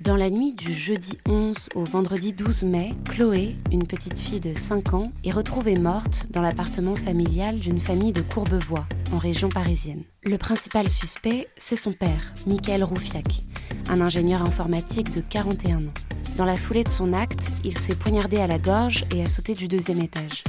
Dans la nuit du jeudi 11 au vendredi 12 mai, Chloé, une petite fille de 5 ans, est retrouvée morte dans l'appartement familial d'une famille de Courbevoie, en région parisienne. Le principal suspect, c'est son père, Michael Roufiac, un ingénieur informatique de 41 ans. Dans la foulée de son acte, il s'est poignardé à la gorge et a sauté du deuxième étage.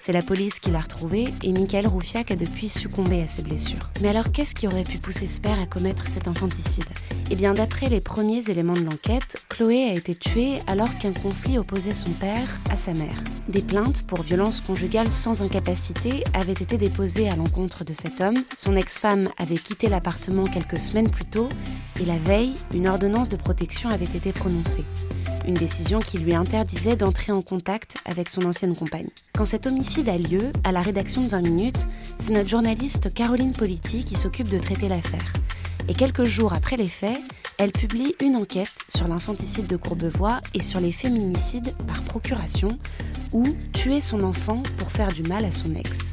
C'est la police qui l'a retrouvé et Michael Roufiac a depuis succombé à ses blessures. Mais alors qu'est-ce qui aurait pu pousser ce père à commettre cet infanticide? Eh bien d'après les premiers éléments de l'enquête, Chloé a été tuée alors qu'un conflit opposait son père à sa mère. Des plaintes pour violence conjugale sans incapacité avaient été déposées à l'encontre de cet homme. Son ex-femme avait quitté l'appartement quelques semaines plus tôt et la veille, une ordonnance de protection avait été prononcée une décision qui lui interdisait d'entrer en contact avec son ancienne compagne. Quand cet homicide a lieu, à la rédaction de 20 minutes, c'est notre journaliste Caroline Politi qui s'occupe de traiter l'affaire. Et quelques jours après les faits, elle publie une enquête sur l'infanticide de Courbevoie et sur les féminicides par procuration, ou tuer son enfant pour faire du mal à son ex.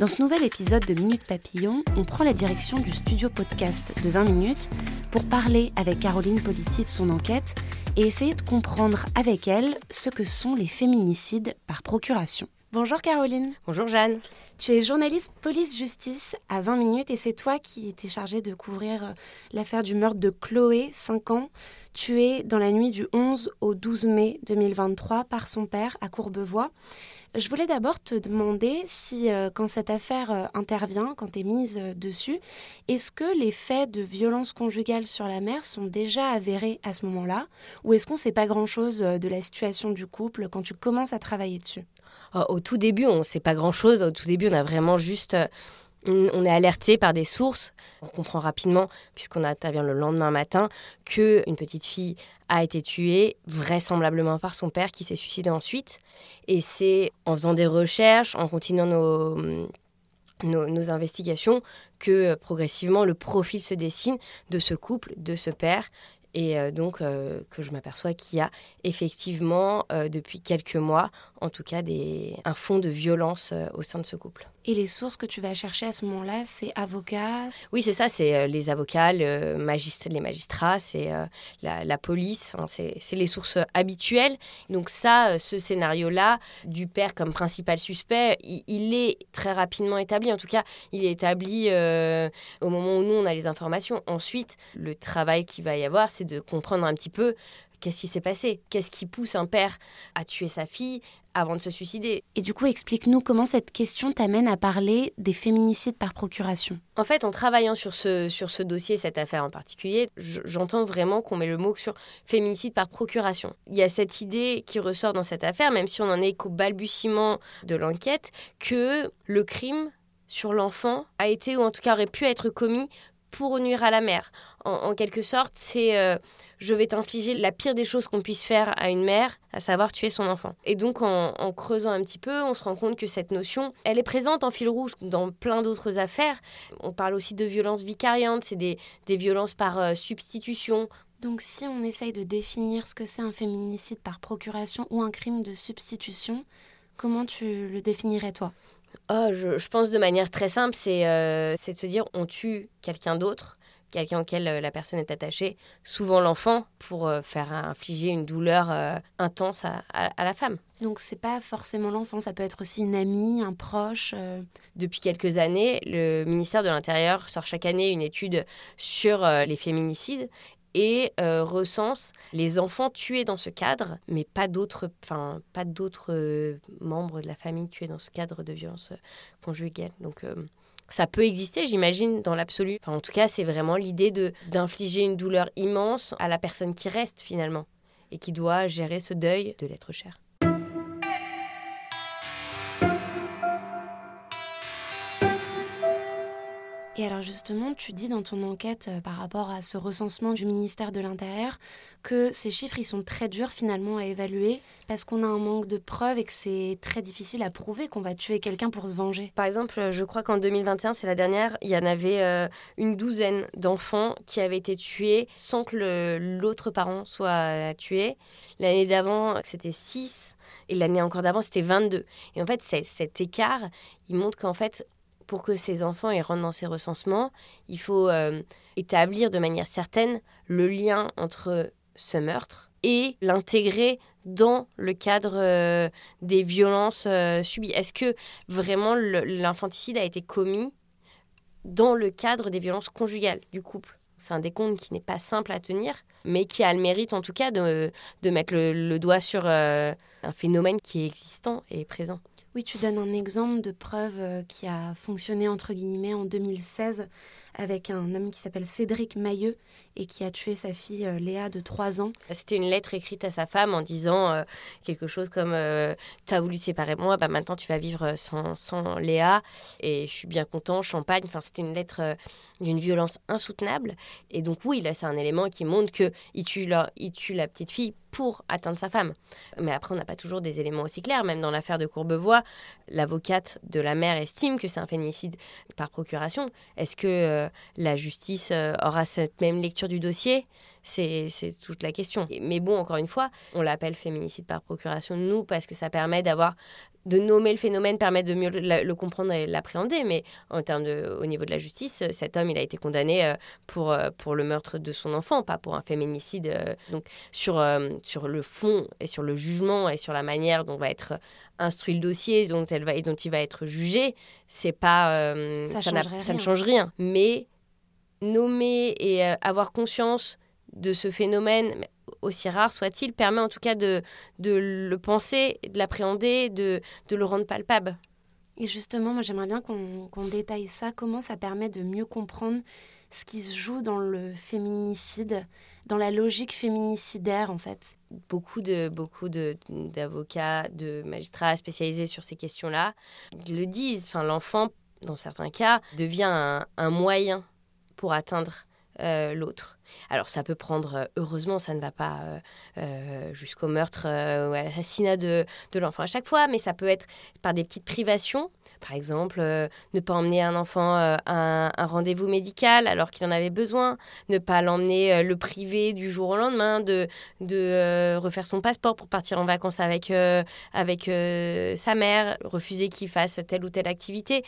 Dans ce nouvel épisode de Minute Papillon, on prend la direction du studio podcast de 20 minutes pour parler avec Caroline Politi de son enquête et essayer de comprendre avec elle ce que sont les féminicides par procuration. Bonjour Caroline. Bonjour Jeanne. Tu es journaliste police-justice à 20 minutes et c'est toi qui étais chargée de couvrir euh, l'affaire du meurtre de Chloé, 5 ans, tuée dans la nuit du 11 au 12 mai 2023 par son père à Courbevoie. Je voulais d'abord te demander si, euh, quand cette affaire euh, intervient, quand tu es mise euh, dessus, est-ce que les faits de violence conjugale sur la mère sont déjà avérés à ce moment-là? Ou est-ce qu'on ne sait pas grand-chose de la situation du couple quand tu commences à travailler dessus? Au tout début, on ne sait pas grand-chose. Au tout début, on a vraiment juste on est alerté par des sources. On comprend rapidement, puisqu'on intervient le lendemain matin, que une petite fille a été tuée, vraisemblablement par son père, qui s'est suicidé ensuite. Et c'est en faisant des recherches, en continuant nos, nos, investigations, que progressivement le profil se dessine de ce couple, de ce père, et euh, donc euh, que je m'aperçois qu'il y a effectivement euh, depuis quelques mois, en tout cas, des, un fond de violence au sein de ce couple. Et les sources que tu vas chercher à ce moment-là, c'est avocats? Oui, c'est ça, c'est les avocats, le les magistrats, c'est la, police, hein, c'est les sources habituelles. Donc ça, ce scénario-là, du père comme principal suspect, il, il, est très rapidement établi. En tout cas, il est établi au moment où nous, on a les informations. Ensuite, le travail qu'il va y avoir, c'est de comprendre un petit peu qu'est-ce qui s'est passé, qu'est-ce qui pousse un père à tuer sa fille avant de se suicider? Et du coup, explique-nous comment cette question t'amène à parler des féminicides par procuration. En fait, en travaillant sur ce, sur ce dossier, cette affaire en particulier, j'entends vraiment qu'on met le mot sur féminicide par procuration. Il y a cette idée qui ressort dans cette affaire, même si on en est qu'au balbutiement de l'enquête, que le crime sur l'enfant a été, ou en tout cas aurait pu être commis pour nuire à la mère. En, quelque sorte, c'est euh, je vais t'infliger la pire des choses qu'on puisse faire à une mère, à savoir tuer son enfant. Et donc, en, creusant un petit peu, on se rend compte que cette notion, elle est présente en fil rouge dans plein d'autres affaires. On parle aussi de violences vicariantes, c'est des, violences par euh, substitution. Donc, si on essaye de définir ce que c'est un féminicide par procuration ou un crime de substitution, comment tu le définirais toi? Oh, je, pense de manière très simple, euh, c'est de se dire on tue quelqu'un d'autre, quelqu'un auquel euh, la personne est attachée, souvent l'enfant, pour euh, faire infliger une douleur intense à, la femme. Donc c'est pas forcément l'enfant, ça peut être aussi une amie, un proche. Depuis quelques années, le ministère de l'Intérieur sort chaque année une étude sur les féminicides et euh, recense les enfants tués dans ce cadre, mais pas d'autres, enfin pas d'autres euh, membres de la famille tués dans ce cadre de violence euh, conjugale. Donc ça peut exister, j'imagine, dans l'absolu. Enfin, en tout cas, c'est vraiment l'idée de d'infliger une douleur immense à la personne qui reste finalement et qui doit gérer ce deuil de l'être cher. Et alors justement, tu dis dans ton enquête euh, par rapport à ce recensement du ministère de l'Intérieur que ces chiffres, ils sont très durs finalement à évaluer parce qu'on a un manque de preuves et que c'est très difficile à prouver qu'on va tuer quelqu'un pour se venger. Par exemple, je crois qu'en 2021, c'est la dernière, il y en avait euh, une douzaine d'enfants qui avaient été tués sans que l'autre parent soit tué. L'année d'avant, c'était 6 et l'année encore d'avant, c'était 22. Et en fait, cet écart, il montre qu'en fait, pour que ces enfants y rentrent dans ces recensements, il faut euh, établir de manière certaine le lien entre ce meurtre et l'intégrer dans le cadre euh, des violences euh, subies. Est-ce que vraiment l'infanticide a été commis dans le cadre des violences conjugales du couple? C'est un décompte qui n'est pas simple à tenir, mais qui a le mérite en tout cas de, de mettre le, doigt sur un phénomène qui est existant et présent. Oui, tu donnes un exemple de preuve euh, qui a fonctionné entre guillemets en 2016 avec un homme qui s'appelle Cédric Mailleux et qui a tué sa fille euh, Léa de 3 ans. C'était une lettre écrite à sa femme en disant euh, quelque chose comme Tu as voulu séparer moi, bah maintenant tu vas vivre sans, sans Léa et je suis bien content, champagne. Enfin, c'était une lettre d'une violence insoutenable. Et donc, oui, là, c'est un élément qui montre qu'il tue, tue la petite fille pour atteindre sa femme. Mais après, on n'a pas toujours des éléments aussi clairs. Même dans l'affaire de Courbevoie, l'avocate de la mère estime que c'est un féminicide par procuration. Est-ce que euh, la justice euh, aura cette même lecture du dossier c'est toute la question. Mais bon, encore une fois, on l'appelle féminicide par procuration, nous, parce que ça permet d'avoir de nommer le phénomène permet de mieux le, comprendre et l'appréhender, mais en termes de, au niveau de la justice, cet homme, il a été condamné euh, pour, euh, pour le meurtre de son enfant, pas pour un féminicide. Euh. Donc sur, sur le fond et sur le jugement et sur la manière dont va être instruit le dossier, dont, elle va, et dont il va être jugé, c'est pas ça, ça, ça ne change rien. Mais nommer et avoir conscience de ce phénomène, aussi rare soit-il, permet en tout cas de, de le penser, de l'appréhender, de, de le rendre palpable. Et justement, moi j'aimerais bien qu'on détaille ça, comment ça permet de mieux comprendre ce qui se joue dans le féminicide, dans la logique féminicidaire en fait? Beaucoup de beaucoup d'avocats, de, magistrats spécialisés sur ces questions-là le disent. Enfin, l'enfant, dans certains cas, devient un, un moyen pour atteindre euh, l'autre. Alors ça peut prendre, euh, heureusement ça ne va pas euh, jusqu'au meurtre ou à l'assassinat de, l'enfant à chaque fois, mais ça peut être par des petites privations. Par exemple, ne pas emmener un enfant à un, rendez-vous médical alors qu'il en avait besoin, ne pas l'emmener le privé du jour au lendemain, de, de refaire son passeport pour partir en vacances avec, avec sa mère, refuser qu'il fasse telle ou telle activité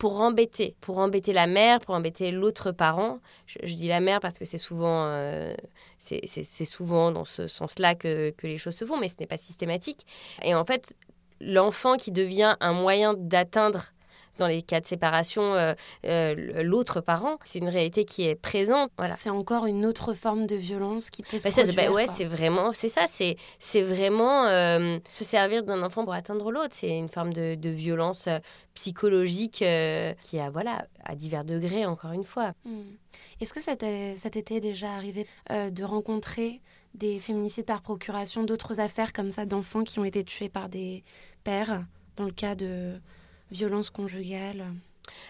pour embêter, pour embêter la mère, pour embêter l'autre parent. Je, dis la mère parce que c'est souvent, euh, c'est souvent dans ce sens-là que, que, les choses se font, mais ce n'est pas systématique. Et en fait, l'enfant qui devient un moyen d'atteindre dans les cas de séparation, euh, euh, l'autre parent. C'est une réalité qui est présente. Voilà. C'est encore une autre forme de violence qui peut se bah, produire. Bah, ouais, c'est vraiment, c'est ça, c'est, c'est vraiment euh, se servir d'un enfant pour atteindre l'autre. C'est une forme de, de violence psychologique qui a, voilà, à divers degrés, encore une fois. Hmm. Est-ce que ça t'était déjà arrivé de rencontrer des féminicides par procuration, d'autres affaires comme ça d'enfants qui ont été tués par des pères, dans le cas de violence conjugale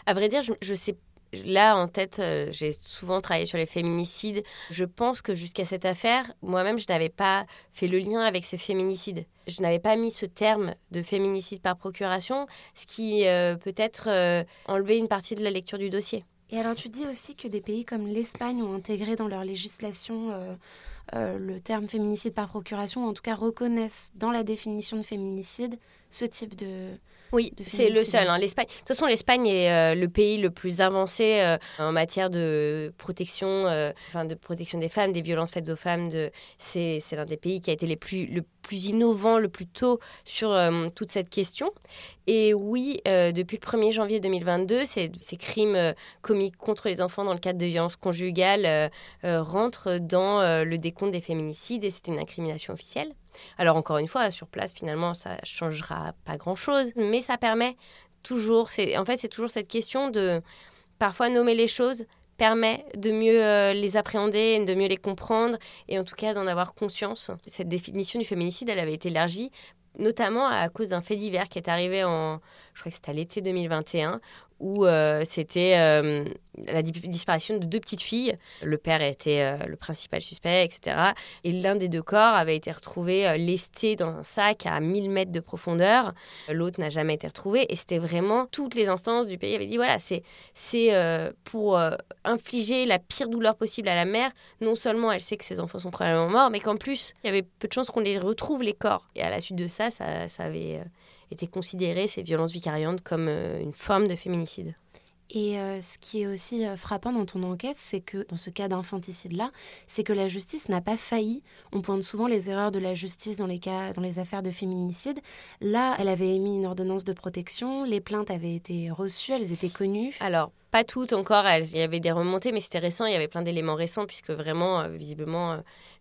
À vrai dire, je, sais Là, en tête, euh, j'ai souvent travaillé sur les féminicides. Je pense que jusqu'à cette affaire, moi-même, je n'avais pas fait le lien avec ces féminicides. Je n'avais pas mis ce terme de féminicide par procuration, ce qui euh, peut-être euh, enlever une partie de la lecture du dossier. Et alors, tu dis aussi que des pays comme l'Espagne ont intégré dans leur législation le terme féminicide par procuration, ou en tout cas reconnaissent dans la définition de féminicide ce type de, oui, c'est le seul. Hein. L'Espagne. De toute façon, l'Espagne est euh, le pays le plus avancé euh, en matière de protection, euh, enfin de protection des femmes, des violences faites aux femmes. De... C'est, l'un des pays qui a été les plus, le plus innovant le plus tôt sur toute cette question. Et oui, depuis le 1er janvier 2022, ces, ces crimes commis contre les enfants dans le cadre de violences conjugales rentrent dans le décompte des féminicides et c'est une incrimination officielle. Alors encore une fois, sur place, finalement, ça changera pas grand-chose, mais ça permet toujours, en fait, c'est toujours cette question de parfois nommer les choses permet de mieux euh, les appréhender, de mieux les comprendre et en tout cas d'en avoir conscience. Cette définition du féminicide, elle avait été élargie notamment à cause d'un fait divers qui est arrivé en, je crois que c'était à l'été 2021, où c'était la disparition de deux petites filles. Le père était le principal suspect, etc. Et l'un des deux corps avait été retrouvé lesté dans un sac à 1000 mètres de profondeur. L'autre n'a jamais été retrouvé. Et c'était vraiment toutes les instances du pays avaient dit voilà, c'est pour infliger la pire douleur possible à la mère. Non seulement elle sait que ses enfants sont probablement morts, mais qu'en plus, il y avait peu de chances qu'on les retrouve, les corps. Et à la suite de ça, ça, ça avait été considéré, ces violences vicariantes, comme une forme de féminicide. Et euh, ce qui est aussi euh, frappant dans ton enquête, c'est que dans ce cas d'infanticide-là, c'est que la justice n'a pas failli. On pointe souvent les erreurs de la justice dans les cas, dans les affaires de féminicide. Là, elle avait émis une ordonnance de protection, les plaintes avaient été reçues, elles étaient connues. Alors, pas toutes encore, il y avait des remontées, mais c'était récent, il y avait plein d'éléments récents, puisque vraiment, euh, visiblement, euh,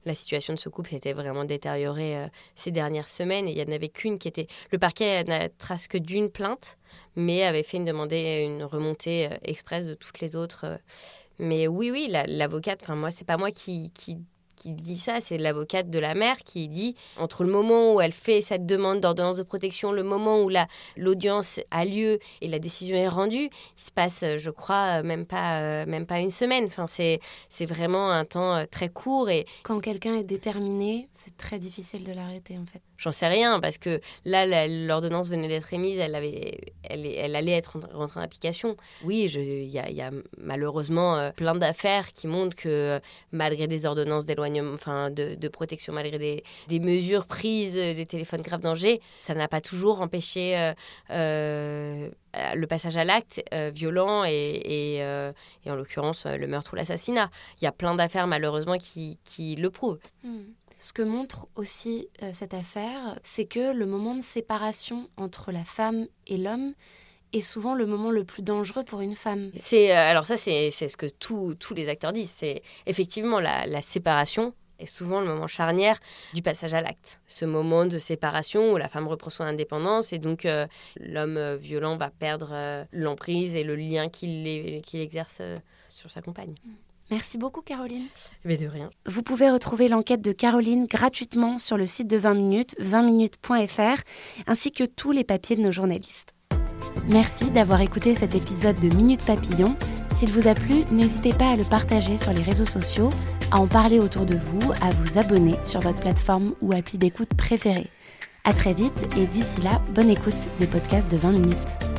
la situation de ce couple était vraiment détériorée euh, ces dernières semaines, et il n'y en avait qu'une qui était... Le parquet n'a trace que d'une plainte, mais avait fait une demande, une remontée express de toutes les autres. Mais oui, oui, l'avocate, enfin moi, c'est pas moi qui qui dit ça, c'est l'avocate de la mère qui dit entre le moment où elle fait cette demande d'ordonnance de protection, le moment où l'audience a lieu et la décision est rendue, il se passe, je crois, même pas, euh, même pas une semaine. Enfin, c'est vraiment un temps euh, très court. Et... Quand quelqu'un est déterminé, c'est très difficile de l'arrêter en fait. J'en sais rien parce que là, l'ordonnance venait d'être émise, elle, avait, elle, allait être rentrée en application. Oui, il y, a malheureusement euh, plein d'affaires qui montrent que malgré des ordonnances d'éloignement, enfin de, protection, malgré des, mesures prises, euh, des téléphones graves danger, ça n'a pas toujours empêché euh, le passage à l'acte violent et, en l'occurrence le meurtre ou l'assassinat. Il y a plein d'affaires malheureusement qui, qui le prouvent. Hmm. Ce que montre aussi euh, cette affaire, c'est que le moment de séparation entre la femme et l'homme est souvent le moment le plus dangereux pour une femme. C'est euh, alors ça c'est ce que tous les acteurs disent, c'est effectivement la, séparation est souvent le moment charnière du passage à l'acte. Ce moment de séparation où la femme reprend son indépendance et donc euh, l'homme violent va perdre l'emprise et le lien qu'il exerce sur sa compagne. Mm. Merci beaucoup Caroline. Mais de rien. Vous pouvez retrouver l'enquête de Caroline gratuitement sur le site de 20 minutes, 20minutes.fr, ainsi que tous les papiers de nos journalistes. Merci d'avoir écouté cet épisode de Minute Papillon. S'il vous a plu, n'hésitez pas à le partager sur les réseaux sociaux, à en parler autour de vous, à vous abonner sur votre plateforme ou appli d'écoute préférée. À très vite et d'ici là, bonne écoute des podcasts de 20 minutes.